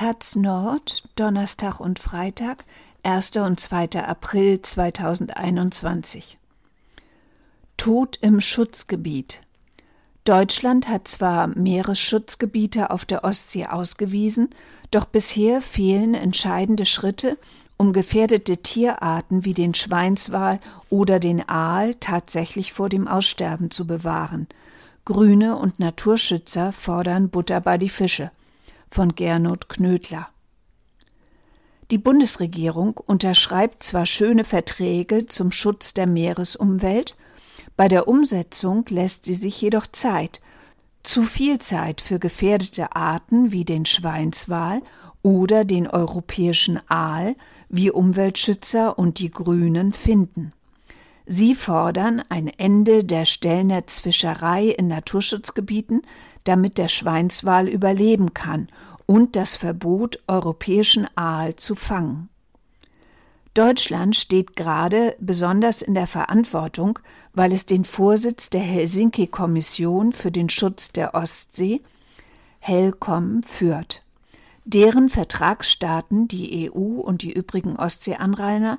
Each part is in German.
Taz Nord, Donnerstag und Freitag, 1. und 2. April 2021. Tod im Schutzgebiet. Deutschland hat zwar Meeresschutzgebiete auf der Ostsee ausgewiesen, doch bisher fehlen entscheidende Schritte, um gefährdete Tierarten wie den Schweinswal oder den Aal tatsächlich vor dem Aussterben zu bewahren. Grüne und Naturschützer fordern Butter bei die Fische von Gernot Knödler. Die Bundesregierung unterschreibt zwar schöne Verträge zum Schutz der Meeresumwelt, bei der Umsetzung lässt sie sich jedoch Zeit, zu viel Zeit für gefährdete Arten wie den Schweinswal oder den europäischen Aal, wie Umweltschützer und die Grünen finden. Sie fordern ein Ende der Stellnetzfischerei in Naturschutzgebieten, damit der Schweinswal überleben kann und das Verbot, europäischen Aal zu fangen. Deutschland steht gerade besonders in der Verantwortung, weil es den Vorsitz der Helsinki-Kommission für den Schutz der Ostsee, HELCOM, führt. Deren Vertragsstaaten, die EU und die übrigen Ostseeanrainer,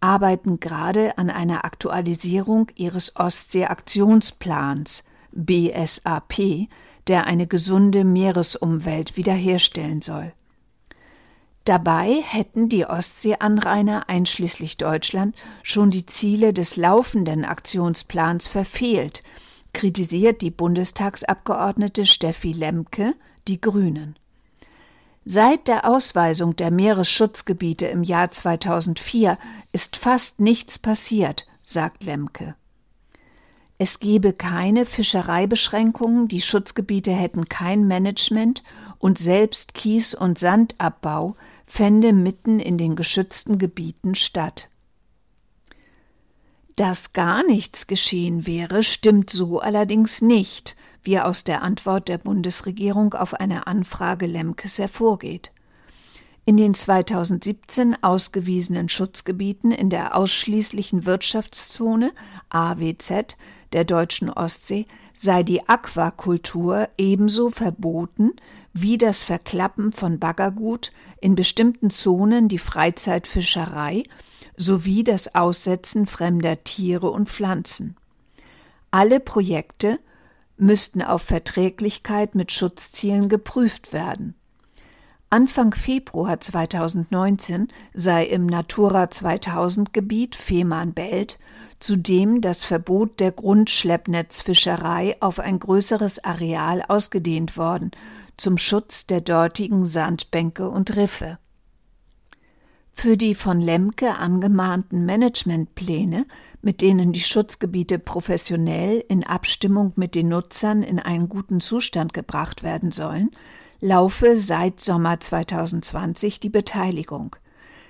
arbeiten gerade an einer Aktualisierung ihres Ostsee-Aktionsplans BSAP, der eine gesunde Meeresumwelt wiederherstellen soll. Dabei hätten die Ostseeanrainer einschließlich Deutschland schon die Ziele des laufenden Aktionsplans verfehlt, kritisiert die Bundestagsabgeordnete Steffi Lemke, die Grünen. Seit der Ausweisung der Meeresschutzgebiete im Jahr 2004 ist fast nichts passiert, sagt Lemke. Es gebe keine Fischereibeschränkungen, die Schutzgebiete hätten kein Management und selbst Kies- und Sandabbau fände mitten in den geschützten Gebieten statt. Dass gar nichts geschehen wäre, stimmt so allerdings nicht, wie aus der Antwort der Bundesregierung auf eine Anfrage Lemkes hervorgeht. In den 2017 ausgewiesenen Schutzgebieten in der ausschließlichen Wirtschaftszone AWZ der deutschen Ostsee sei die Aquakultur ebenso verboten wie das Verklappen von Baggergut, in bestimmten Zonen die Freizeitfischerei sowie das Aussetzen fremder Tiere und Pflanzen. Alle Projekte müssten auf Verträglichkeit mit Schutzzielen geprüft werden. Anfang Februar 2019 sei im Natura 2000 Gebiet Fehmarnbelt zudem das Verbot der Grundschleppnetzfischerei auf ein größeres Areal ausgedehnt worden, zum Schutz der dortigen Sandbänke und Riffe. Für die von Lemke angemahnten Managementpläne, mit denen die Schutzgebiete professionell in Abstimmung mit den Nutzern in einen guten Zustand gebracht werden sollen, laufe seit Sommer 2020 die Beteiligung.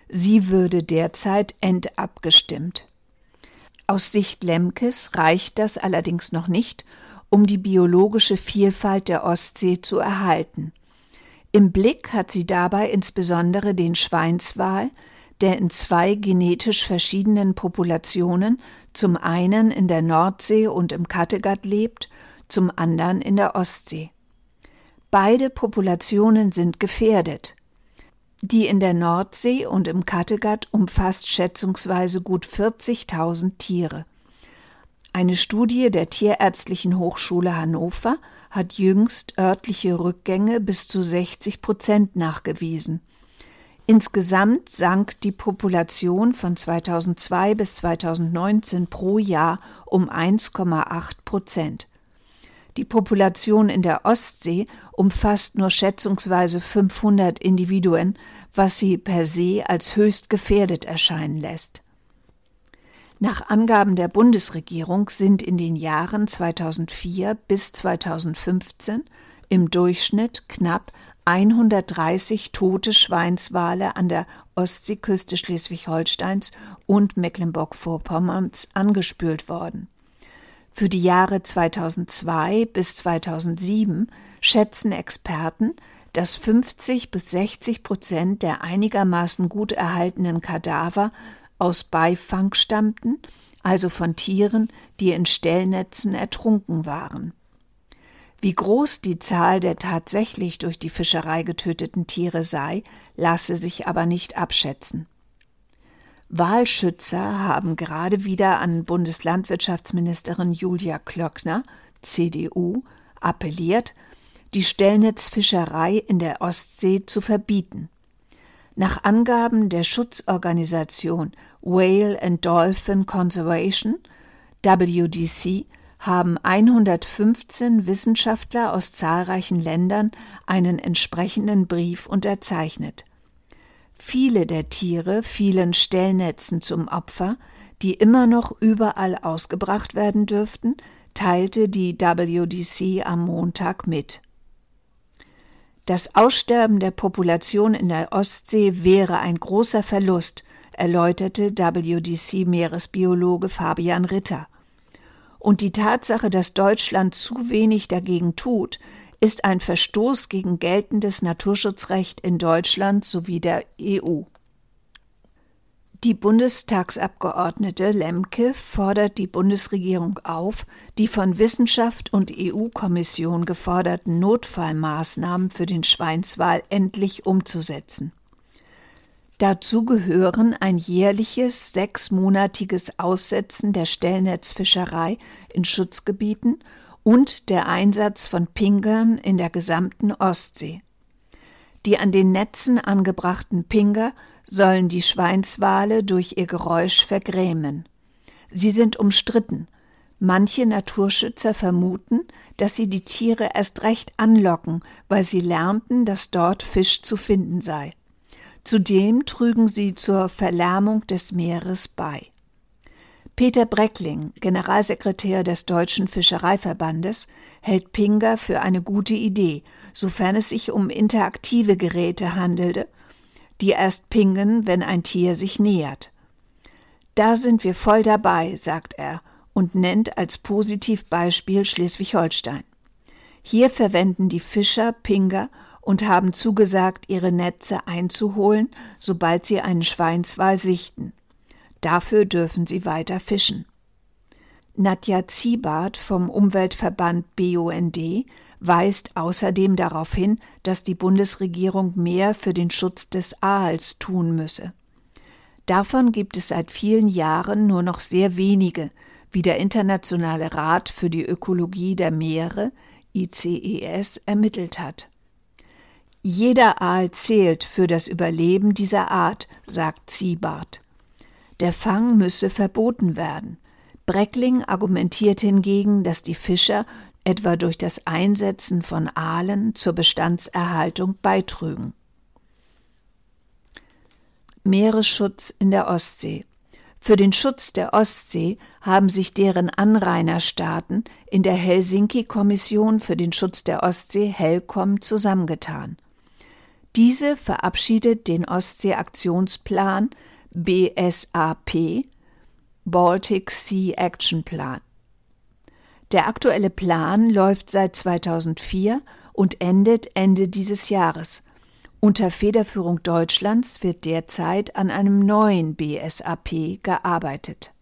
Sie würde derzeit endabgestimmt. Aus Sicht Lemkes reicht das allerdings noch nicht, um die biologische Vielfalt der Ostsee zu erhalten. Im Blick hat sie dabei insbesondere den Schweinswal, der in zwei genetisch verschiedenen Populationen, zum einen in der Nordsee und im Kattegat lebt, zum anderen in der Ostsee. Beide Populationen sind gefährdet. Die in der Nordsee und im Kattegat umfasst schätzungsweise gut 40.000 Tiere. Eine Studie der Tierärztlichen Hochschule Hannover hat jüngst örtliche Rückgänge bis zu 60 Prozent nachgewiesen. Insgesamt sank die Population von 2002 bis 2019 pro Jahr um 1,8 Prozent. Die Population in der Ostsee umfasst nur schätzungsweise 500 Individuen, was sie per se als höchst gefährdet erscheinen lässt. Nach Angaben der Bundesregierung sind in den Jahren 2004 bis 2015 im Durchschnitt knapp 130 tote Schweinswale an der Ostseeküste Schleswig-Holsteins und Mecklenburg-Vorpommerns angespült worden. Für die Jahre 2002 bis 2007 schätzen Experten, dass 50 bis 60 Prozent der einigermaßen gut erhaltenen Kadaver aus Beifang stammten, also von Tieren, die in Stellnetzen ertrunken waren. Wie groß die Zahl der tatsächlich durch die Fischerei getöteten Tiere sei, lasse sich aber nicht abschätzen. Wahlschützer haben gerade wieder an Bundeslandwirtschaftsministerin Julia Klöckner, CDU, appelliert, die Stellnetzfischerei in der Ostsee zu verbieten. Nach Angaben der Schutzorganisation Whale and Dolphin Conservation, WDC, haben 115 Wissenschaftler aus zahlreichen Ländern einen entsprechenden Brief unterzeichnet. Viele der Tiere fielen Stellnetzen zum Opfer, die immer noch überall ausgebracht werden dürften, teilte die WDC am Montag mit. Das Aussterben der Population in der Ostsee wäre ein großer Verlust, erläuterte WDC-Meeresbiologe Fabian Ritter. Und die Tatsache, dass Deutschland zu wenig dagegen tut, ist ein Verstoß gegen geltendes Naturschutzrecht in Deutschland sowie der EU. Die Bundestagsabgeordnete Lemke fordert die Bundesregierung auf, die von Wissenschaft und EU-Kommission geforderten Notfallmaßnahmen für den Schweinswal endlich umzusetzen. Dazu gehören ein jährliches sechsmonatiges Aussetzen der Stellnetzfischerei in Schutzgebieten und der Einsatz von Pingern in der gesamten Ostsee. Die an den Netzen angebrachten Pinger sollen die Schweinswale durch ihr Geräusch vergrämen. Sie sind umstritten. Manche Naturschützer vermuten, dass sie die Tiere erst recht anlocken, weil sie lernten, dass dort Fisch zu finden sei. Zudem trügen sie zur Verlärmung des Meeres bei. Peter Breckling, Generalsekretär des Deutschen Fischereiverbandes, hält Pinger für eine gute Idee, sofern es sich um interaktive Geräte handelte, die erst pingen, wenn ein Tier sich nähert. Da sind wir voll dabei, sagt er und nennt als Positivbeispiel Schleswig-Holstein. Hier verwenden die Fischer Pinger und haben zugesagt, ihre Netze einzuholen, sobald sie einen Schweinswal sichten. Dafür dürfen sie weiter fischen. Nadja Ziebart vom Umweltverband BUND weist außerdem darauf hin, dass die Bundesregierung mehr für den Schutz des Aals tun müsse. Davon gibt es seit vielen Jahren nur noch sehr wenige, wie der Internationale Rat für die Ökologie der Meere ICES ermittelt hat. Jeder Aal zählt für das Überleben dieser Art, sagt Ziebart. Der Fang müsse verboten werden. Breckling argumentiert hingegen, dass die Fischer etwa durch das Einsetzen von Aalen zur Bestandserhaltung beitrügen. Meeresschutz in der Ostsee. Für den Schutz der Ostsee haben sich deren Anrainerstaaten in der Helsinki-Kommission für den Schutz der Ostsee HELCOM zusammengetan. Diese verabschiedet den Ostsee-Aktionsplan BSAP Baltic Sea Action Plan. Der aktuelle Plan läuft seit 2004 und endet Ende dieses Jahres. Unter Federführung Deutschlands wird derzeit an einem neuen BSAP gearbeitet.